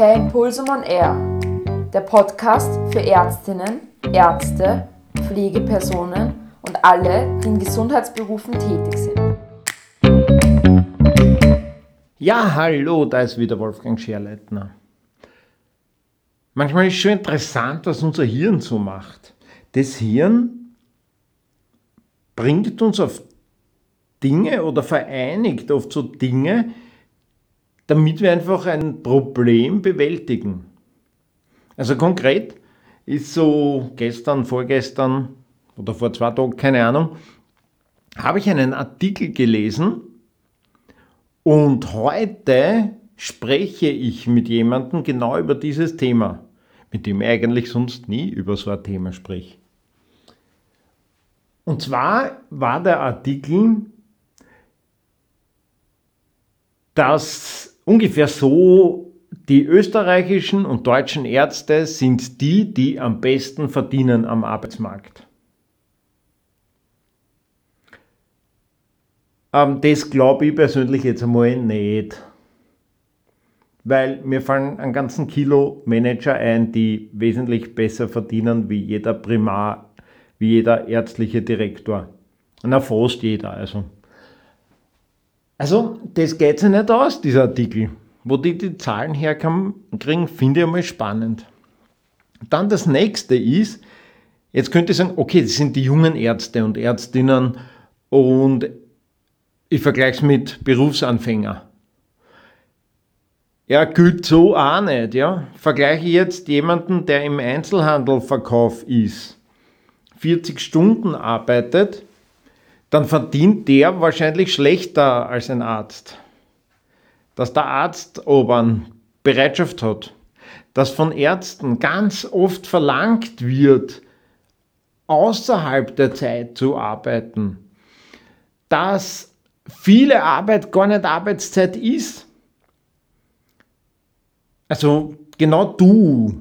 Per Impulsum on Air, der Podcast für Ärztinnen, Ärzte, Pflegepersonen und alle, die in Gesundheitsberufen tätig sind. Ja, hallo, da ist wieder Wolfgang Scherleitner. Manchmal ist schon interessant, was unser Hirn so macht. Das Hirn bringt uns auf Dinge oder vereinigt oft so Dinge, damit wir einfach ein Problem bewältigen. Also konkret ist so gestern, vorgestern oder vor zwei Tagen, keine Ahnung, habe ich einen Artikel gelesen und heute spreche ich mit jemandem genau über dieses Thema, mit dem ich eigentlich sonst nie über so ein Thema spreche. Und zwar war der Artikel, dass ungefähr so, die österreichischen und deutschen Ärzte sind die, die am besten verdienen am Arbeitsmarkt. Ähm, das glaube ich persönlich jetzt einmal nicht. Weil mir fallen einen ganzen Kilo Manager ein, die wesentlich besser verdienen wie jeder Primar, wie jeder ärztliche Direktor. Na, fast jeder, also. Also, das geht sich nicht aus, dieser Artikel. Wo die die Zahlen herkriegen, finde ich einmal spannend. Dann das nächste ist, jetzt könnte ich sagen, okay, das sind die jungen Ärzte und Ärztinnen und ich vergleiche es mit Berufsanfänger. Ja, gilt so auch nicht, ja. Vergleiche jetzt jemanden, der im Einzelhandelverkauf ist, 40 Stunden arbeitet, dann verdient der wahrscheinlich schlechter als ein Arzt. Dass der Arzt obern Bereitschaft hat, dass von Ärzten ganz oft verlangt wird, außerhalb der Zeit zu arbeiten, dass viele Arbeit gar nicht Arbeitszeit ist. Also genau du,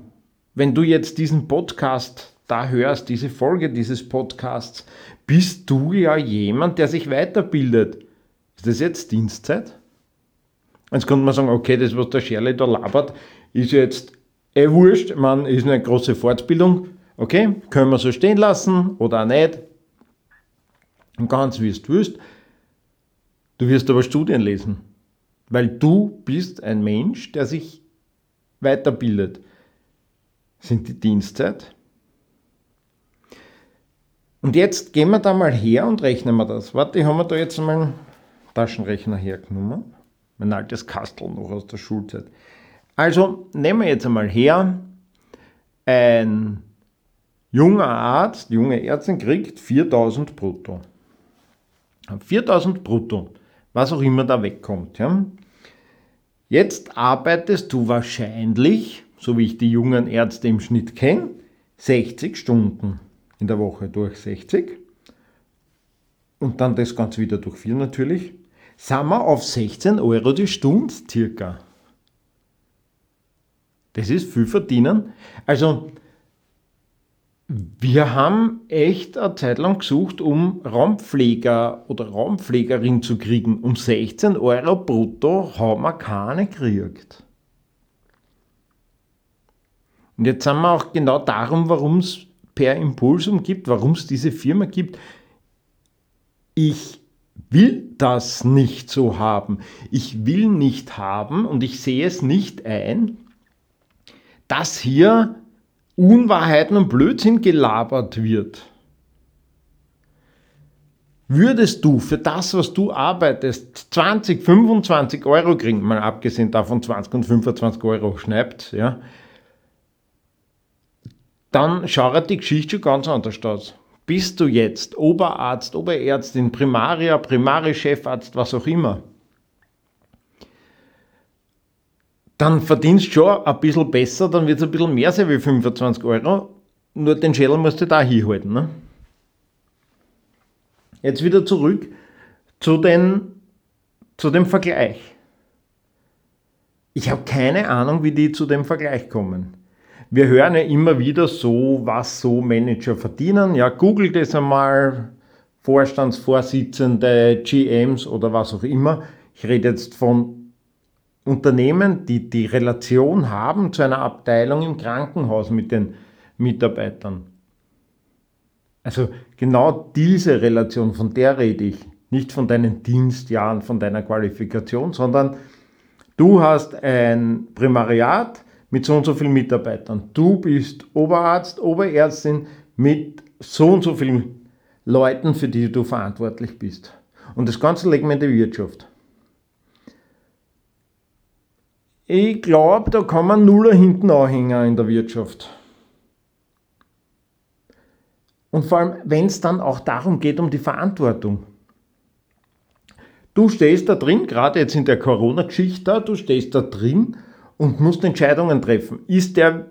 wenn du jetzt diesen Podcast da hörst, diese Folge dieses Podcasts, bist du ja jemand, der sich weiterbildet. Ist das jetzt Dienstzeit? Jetzt könnte man sagen, okay, das, was der Scherle da labert, ist jetzt eh wurscht, man ist eine große Fortbildung. Okay, können wir so stehen lassen oder auch nicht. Und ganz wie es du willst. Du wirst aber Studien lesen, weil du bist ein Mensch, der sich weiterbildet. Sind die Dienstzeit? Und jetzt gehen wir da mal her und rechnen wir das. Warte, ich habe mir da jetzt mal einen Taschenrechner hergenommen. Mein altes Kastel noch aus der Schulzeit. Also nehmen wir jetzt einmal her, ein junger Arzt, junge Ärztin kriegt 4000 brutto. 4000 brutto, was auch immer da wegkommt. Ja. Jetzt arbeitest du wahrscheinlich, so wie ich die jungen Ärzte im Schnitt kenne, 60 Stunden in der Woche durch 60 und dann das Ganze wieder durch 4 natürlich, sind wir auf 16 Euro die Stunde circa. Das ist viel verdienen. Also, wir haben echt eine Zeit lang gesucht, um Raumpfleger oder Raumpflegerin zu kriegen. Um 16 Euro brutto haben wir keine gekriegt. Und jetzt sind wir auch genau darum, warum es per Impulsum gibt, warum es diese Firma gibt. Ich will das nicht so haben. Ich will nicht haben und ich sehe es nicht ein, dass hier Unwahrheiten und Blödsinn gelabert wird. Würdest du für das, was du arbeitest, 20, 25 Euro kriegen, mal abgesehen davon 20 und 25 Euro schnappt, ja, dann schaut die Geschichte schon ganz anders aus. Bist du jetzt Oberarzt, Oberärztin, Primaria, Primarichefarzt, was auch immer, dann verdienst du schon ein bisschen besser, dann wird es ein bisschen mehr sein wie 25 Euro, nur den Schädel musst du da hinhalten. Ne? Jetzt wieder zurück zu, den, zu dem Vergleich. Ich habe keine Ahnung, wie die zu dem Vergleich kommen. Wir hören ja immer wieder so, was so Manager verdienen. Ja, googelt es einmal, Vorstandsvorsitzende, GMs oder was auch immer. Ich rede jetzt von Unternehmen, die die Relation haben zu einer Abteilung im Krankenhaus mit den Mitarbeitern. Also genau diese Relation, von der rede ich. Nicht von deinen Dienstjahren, von deiner Qualifikation, sondern du hast ein Primariat mit so und so vielen Mitarbeitern. Du bist Oberarzt, Oberärztin mit so und so vielen Leuten, für die du verantwortlich bist. Und das Ganze legen wir in die Wirtschaft. Ich glaube, da kann man Nuller hinten anhängen in der Wirtschaft. Und vor allem, wenn es dann auch darum geht, um die Verantwortung. Du stehst da drin, gerade jetzt in der Corona-Geschichte du stehst da drin und musst Entscheidungen treffen. Ist der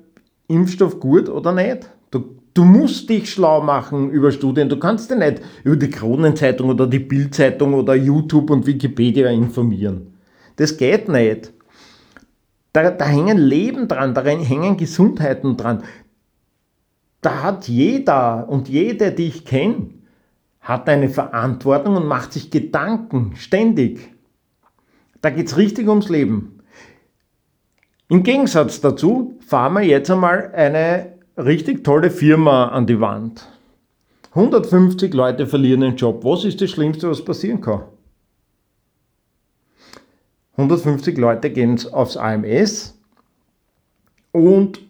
Impfstoff gut oder nicht? Du, du musst dich schlau machen über Studien. Du kannst dich nicht über die Kronenzeitung oder die Bildzeitung oder YouTube und Wikipedia informieren. Das geht nicht. Da, da hängen Leben dran, da hängen Gesundheiten dran. Da hat jeder und jede, die ich kenne, hat eine Verantwortung und macht sich Gedanken ständig. Da geht es richtig ums Leben. Im Gegensatz dazu fahren wir jetzt einmal eine richtig tolle Firma an die Wand. 150 Leute verlieren den Job. Was ist das Schlimmste, was passieren kann? 150 Leute gehen aufs AMS und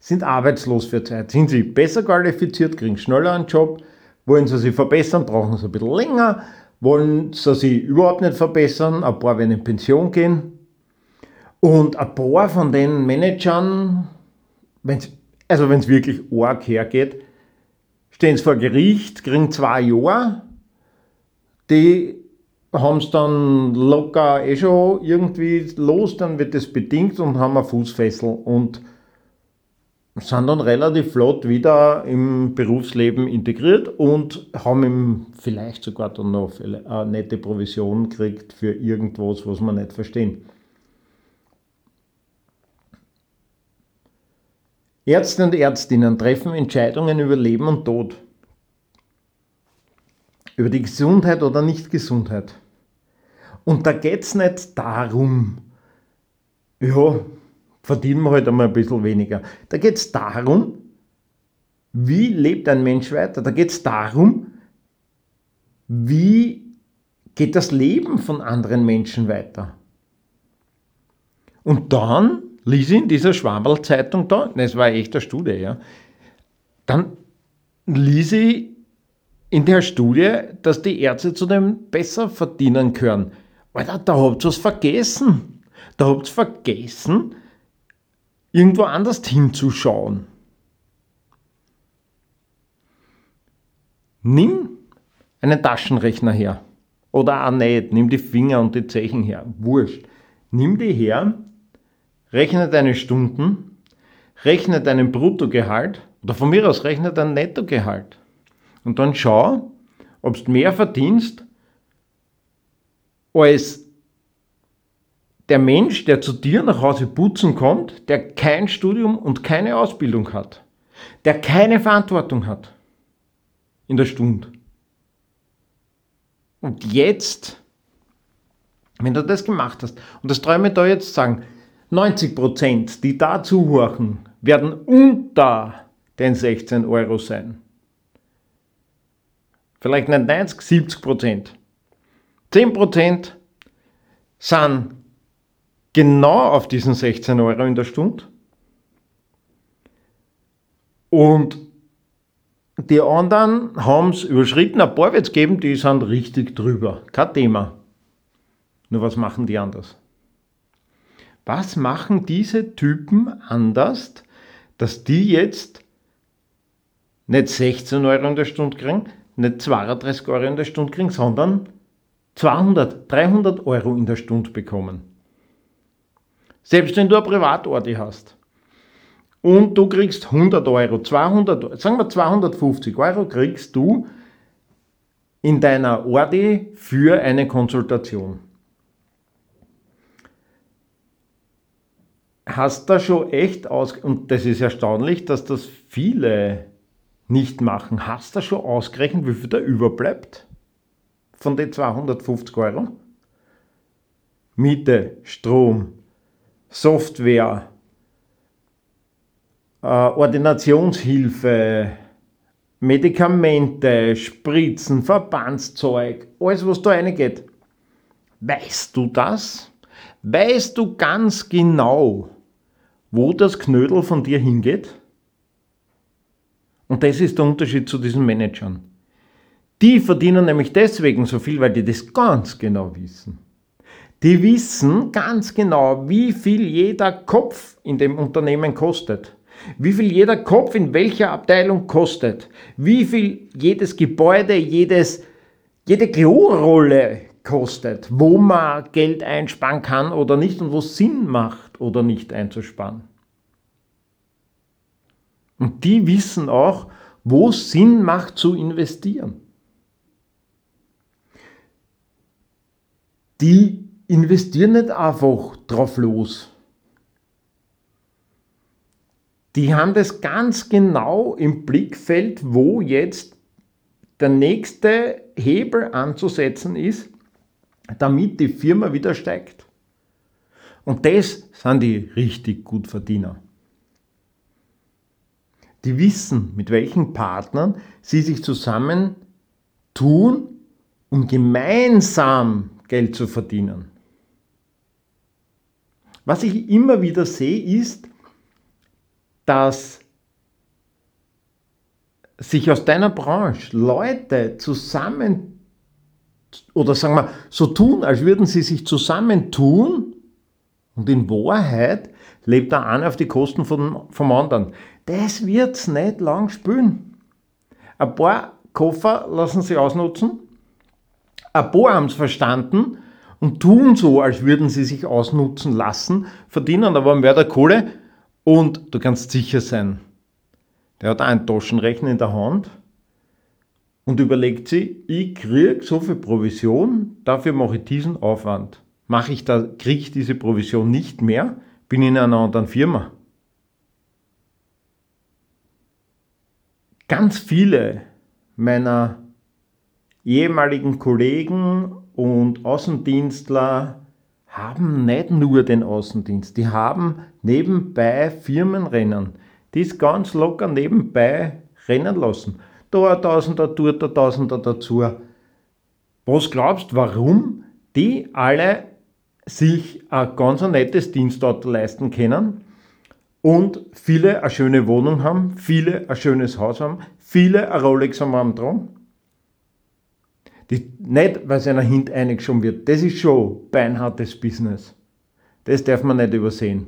sind arbeitslos für Zeit. Sind sie besser qualifiziert, kriegen schneller einen Job, wollen sie sich verbessern, brauchen sie ein bisschen länger, wollen sie sich überhaupt nicht verbessern, ein paar werden in Pension gehen. Und ein paar von den Managern, wenn's, also wenn es wirklich arg hergeht, stehen sie vor Gericht, kriegen zwei Jahre, die haben es dann locker eh schon irgendwie los, dann wird es bedingt und haben eine Fußfessel und sind dann relativ flott wieder im Berufsleben integriert und haben ihm vielleicht sogar dann noch eine nette Provision gekriegt für irgendwas, was man nicht verstehen. Ärzte und Ärztinnen treffen Entscheidungen über Leben und Tod, über die Gesundheit oder Nicht-Gesundheit. Und da geht es nicht darum, ja, verdienen wir halt einmal ein bisschen weniger. Da geht es darum, wie lebt ein Mensch weiter. Da geht es darum, wie geht das Leben von anderen Menschen weiter. Und dann ich in dieser Schwammel-Zeitung da, das war echt eine Studie, ja, dann ließ ich in der Studie, dass die Ärzte zu dem besser verdienen können. Alter, da habt ihr was vergessen. Da habt ihr vergessen, irgendwo anders hinzuschauen. Nimm einen Taschenrechner her. Oder auch nicht, nimm die Finger und die Zeichen her. Wurscht. Nimm die her, rechne deine Stunden, rechne deinen Bruttogehalt oder von mir aus rechne dein Nettogehalt. Und dann schau, ob du mehr verdienst als der Mensch, der zu dir nach Hause putzen kommt, der kein Studium und keine Ausbildung hat, der keine Verantwortung hat in der Stunde. Und jetzt, wenn du das gemacht hast, und das träume ich da jetzt sagen, 90 Prozent, die da zuhören, werden unter den 16 Euro sein. Vielleicht nicht 90, 70 Prozent. 10 Prozent sind genau auf diesen 16 Euro in der Stunde. Und die anderen haben es überschritten. Ein paar wird es geben, die sind richtig drüber. Kein Thema. Nur was machen die anders? Was machen diese Typen anders, dass die jetzt nicht 16 Euro in der Stunde kriegen, nicht 32 Euro in der Stunde kriegen, sondern 200, 300 Euro in der Stunde bekommen? Selbst wenn du eine Privatordi hast und du kriegst 100 Euro, 200, sagen wir 250 Euro kriegst du in deiner Ordi für eine Konsultation. Hast da schon echt aus, und das ist erstaunlich, dass das viele nicht machen, hast da schon ausgerechnet, wie viel da überbleibt von den 250 Euro? Miete, Strom, Software, äh, Ordinationshilfe, Medikamente, Spritzen, Verbandszeug, alles was da reingeht. Weißt du das? Weißt du ganz genau, wo das Knödel von dir hingeht? Und das ist der Unterschied zu diesen Managern. Die verdienen nämlich deswegen so viel, weil die das ganz genau wissen. Die wissen ganz genau, wie viel jeder Kopf in dem Unternehmen kostet. Wie viel jeder Kopf in welcher Abteilung kostet. Wie viel jedes Gebäude, jedes, jede Klorolle kostet. Wo man Geld einsparen kann oder nicht und wo es Sinn macht oder nicht einzusparen. Und die wissen auch, wo es Sinn macht zu investieren. Die investieren nicht einfach drauf los. Die haben das ganz genau im Blickfeld, wo jetzt der nächste Hebel anzusetzen ist, damit die Firma wieder steigt. Und das sind die richtig gut Verdiener. Die wissen, mit welchen Partnern sie sich zusammen tun, um gemeinsam Geld zu verdienen. Was ich immer wieder sehe, ist, dass sich aus deiner Branche Leute zusammen oder sagen wir so tun, als würden sie sich zusammentun und in Wahrheit lebt der eine auf die Kosten von, vom anderen. Das wird es nicht lang spülen. Ein paar Koffer lassen sie ausnutzen, ein paar haben es verstanden und tun so, als würden sie sich ausnutzen lassen, verdienen aber mehr der Kohle und du kannst sicher sein, der hat einen Taschenrechner in der Hand und überlegt sich, ich kriege so viel Provision, dafür mache ich diesen Aufwand. Mache ich da, kriege ich diese Provision nicht mehr, bin in einer anderen Firma. Ganz viele meiner ehemaligen Kollegen und Außendienstler haben nicht nur den Außendienst, die haben nebenbei Firmenrennen, die es ganz locker nebenbei rennen lassen. Da ein Tausender, dort ein Tausender dazu. Was glaubst, warum die alle sich ein ganz nettes Dienstauto leisten können und viele eine schöne Wohnung haben, viele ein schönes Haus haben, viele ein Rolex am Arm tragen? Die, nicht, weil es einer hint schon wird. Das ist schon beinhartes Business. Das darf man nicht übersehen.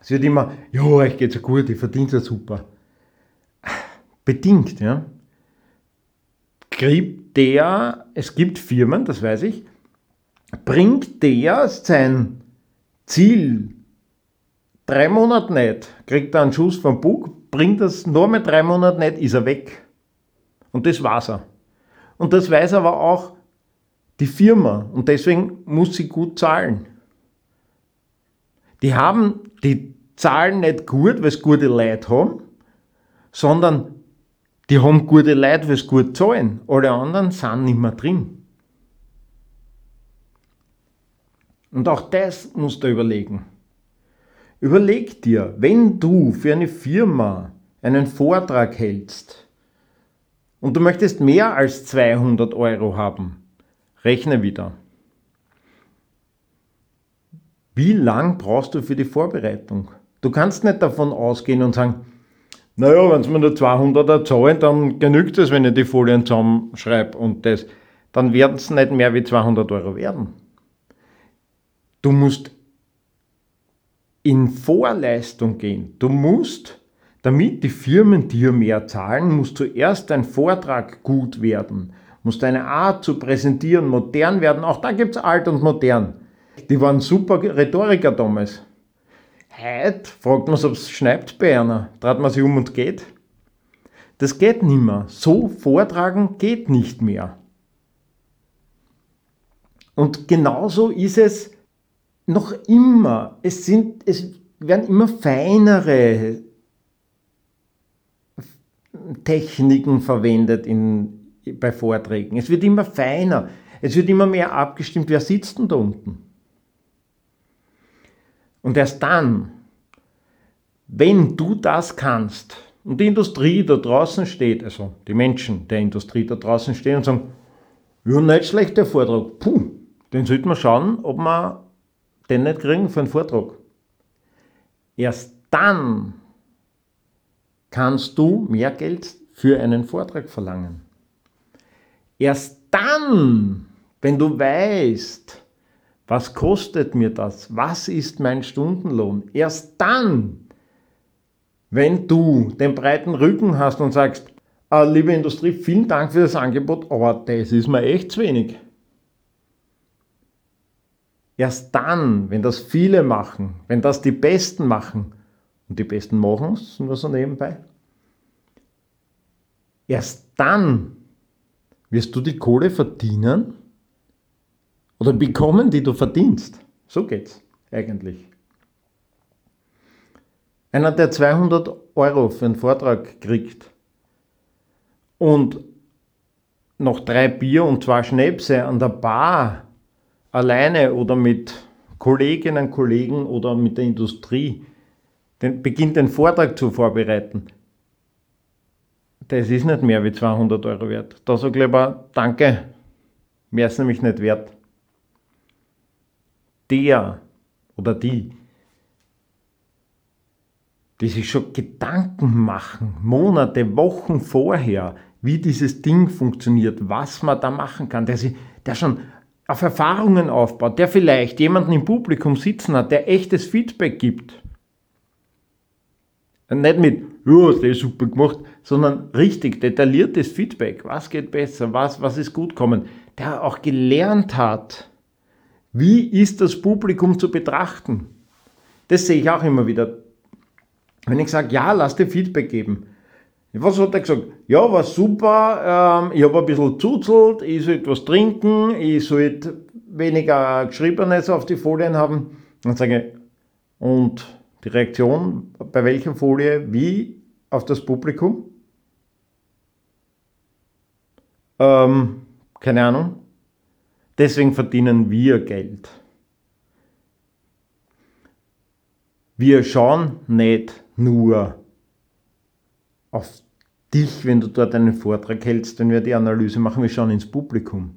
Es wird immer, ja, euch geht's ja gut, ich verdiene ja super. Bedingt, ja. Kriegt der, es gibt Firmen, das weiß ich, bringt der sein Ziel drei Monate nicht, kriegt er einen Schuss vom Bug, bringt das nur mit drei Monaten nicht, ist er weg. Und das war's er. Und das weiß aber auch die Firma und deswegen muss sie gut zahlen. Die haben, die zahlen nicht gut, weil sie gute Leute haben, sondern die haben gute Leute, weil sie gut zahlen. Alle anderen sind nicht mehr drin. Und auch das musst du überlegen. Überleg dir, wenn du für eine Firma einen Vortrag hältst, und du möchtest mehr als 200 Euro haben, rechne wieder. Wie lang brauchst du für die Vorbereitung? Du kannst nicht davon ausgehen und sagen, naja, wenn sie mir nur 200er zahlen, dann genügt es, wenn ich die Folien zusammenschreibe und das. Dann werden es nicht mehr wie 200 Euro werden. Du musst in Vorleistung gehen. Du musst damit die Firmen dir mehr zahlen, muss zuerst dein Vortrag gut werden, muss deine Art zu präsentieren modern werden. Auch da gibt es alt und modern. Die waren super Rhetoriker damals. Heute fragt man sich, ob es schneibt bei einer. Dreht man sich um und geht. Das geht nicht mehr. So vortragen geht nicht mehr. Und genauso ist es noch immer. Es, sind, es werden immer feinere Techniken verwendet in, bei Vorträgen. Es wird immer feiner. Es wird immer mehr abgestimmt, wer sitzt denn da unten? Und erst dann, wenn du das kannst und die Industrie da draußen steht, also die Menschen der Industrie da draußen stehen und sagen, ja, nicht schlecht der Vortrag, puh, den sollte man schauen, ob wir den nicht kriegen für einen Vortrag. Erst dann kannst du mehr Geld für einen Vortrag verlangen. Erst dann, wenn du weißt, was kostet mir das, was ist mein Stundenlohn, erst dann, wenn du den breiten Rücken hast und sagst, ah, liebe Industrie, vielen Dank für das Angebot, aber das ist mir echt zu wenig. Erst dann, wenn das viele machen, wenn das die Besten machen, und die Besten machen es nur so nebenbei, erst dann wirst du die Kohle verdienen oder bekommen, die du verdienst. So geht's eigentlich. Einer, der 200 Euro für einen Vortrag kriegt und noch drei Bier und zwei Schnäpse an der Bar alleine oder mit Kolleginnen und Kollegen oder mit der Industrie den, beginnt den Vortrag zu vorbereiten, das ist nicht mehr wie 200 Euro wert. Da sage ich lieber, danke, mehr ist nämlich nicht wert. Der oder die, die sich schon Gedanken machen, Monate, Wochen vorher, wie dieses Ding funktioniert, was man da machen kann, der, sich, der schon auf Erfahrungen aufbaut, der vielleicht jemanden im Publikum sitzen hat, der echtes Feedback gibt. Und nicht mit, ja, hast du super gemacht, sondern richtig detailliertes Feedback. Was geht besser? Was, was ist gut kommen? Der auch gelernt hat, wie ist das Publikum zu betrachten. Das sehe ich auch immer wieder. Wenn ich sage, ja, lass dir Feedback geben. Was hat er gesagt? Ja, war super, ähm, ich habe ein bisschen zuzelt, ich sollte was trinken, ich sollte weniger Geschriebenes auf die Folien haben. Dann sage ich, und die Reaktion bei welcher Folie wie auf das Publikum? Ähm, keine Ahnung. Deswegen verdienen wir Geld. Wir schauen nicht nur auf dich, wenn du dort einen Vortrag hältst, wenn wir die Analyse machen, wir schauen ins Publikum.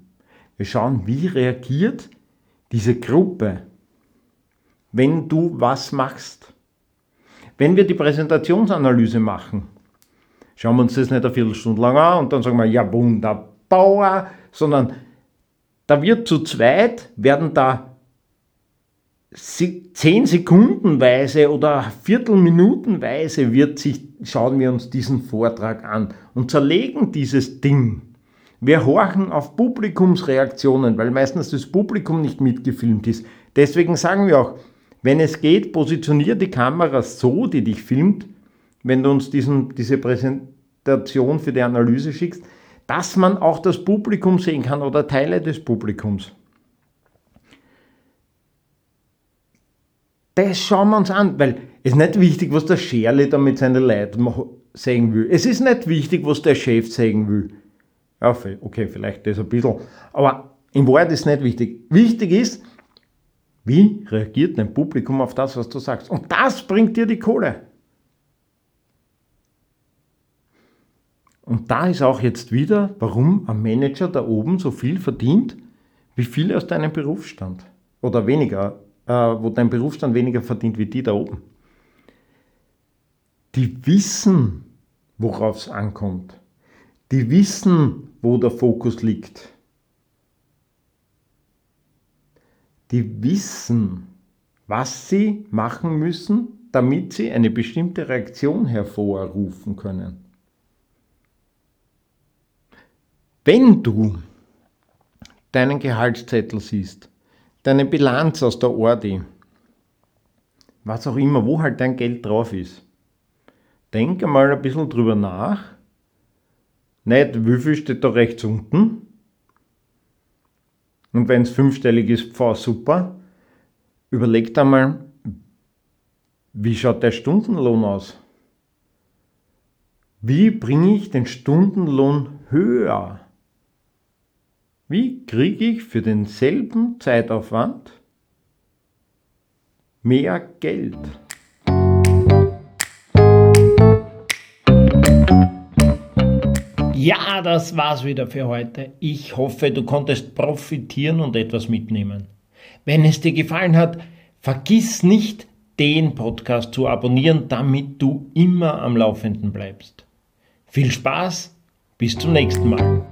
Wir schauen, wie reagiert diese Gruppe, wenn du was machst. Wenn wir die Präsentationsanalyse machen, schauen wir uns das nicht eine Viertelstunde lang an und dann sagen wir, ja wunderbar, sondern da wird zu zweit, werden da zehn Sekundenweise oder Viertelminutenweise wird sich, schauen wir uns diesen Vortrag an und zerlegen dieses Ding. Wir horchen auf Publikumsreaktionen, weil meistens das Publikum nicht mitgefilmt ist. Deswegen sagen wir auch, wenn es geht, positionier die Kamera so, die dich filmt, wenn du uns diesen, diese Präsentation für die Analyse schickst, dass man auch das Publikum sehen kann oder Teile des Publikums. Das schauen wir uns an, weil es ist nicht wichtig, was der Scherli da mit seinen Leuten sagen will. Es ist nicht wichtig, was der Chef sagen will. Ja, okay, vielleicht das ein bisschen. Aber im Wort ist nicht wichtig. Wichtig ist, wie reagiert dein Publikum auf das, was du sagst? Und das bringt dir die Kohle. Und da ist auch jetzt wieder, warum ein Manager da oben so viel verdient, wie viele aus deinem Berufsstand. Oder weniger, wo dein Berufsstand weniger verdient wie die da oben. Die wissen, worauf es ankommt. Die wissen, wo der Fokus liegt. die wissen, was sie machen müssen, damit sie eine bestimmte Reaktion hervorrufen können. Wenn du deinen Gehaltszettel siehst, deine Bilanz aus der Ordi, was auch immer, wo halt dein Geld drauf ist, denk einmal ein bisschen drüber nach. Nicht, wie viel steht da rechts unten, und wenn es fünfstellig ist, pfau super. Überlegt einmal, wie schaut der Stundenlohn aus? Wie bringe ich den Stundenlohn höher? Wie kriege ich für denselben Zeitaufwand mehr Geld. Ja, das war's wieder für heute. Ich hoffe, du konntest profitieren und etwas mitnehmen. Wenn es dir gefallen hat, vergiss nicht, den Podcast zu abonnieren, damit du immer am Laufenden bleibst. Viel Spaß, bis zum nächsten Mal.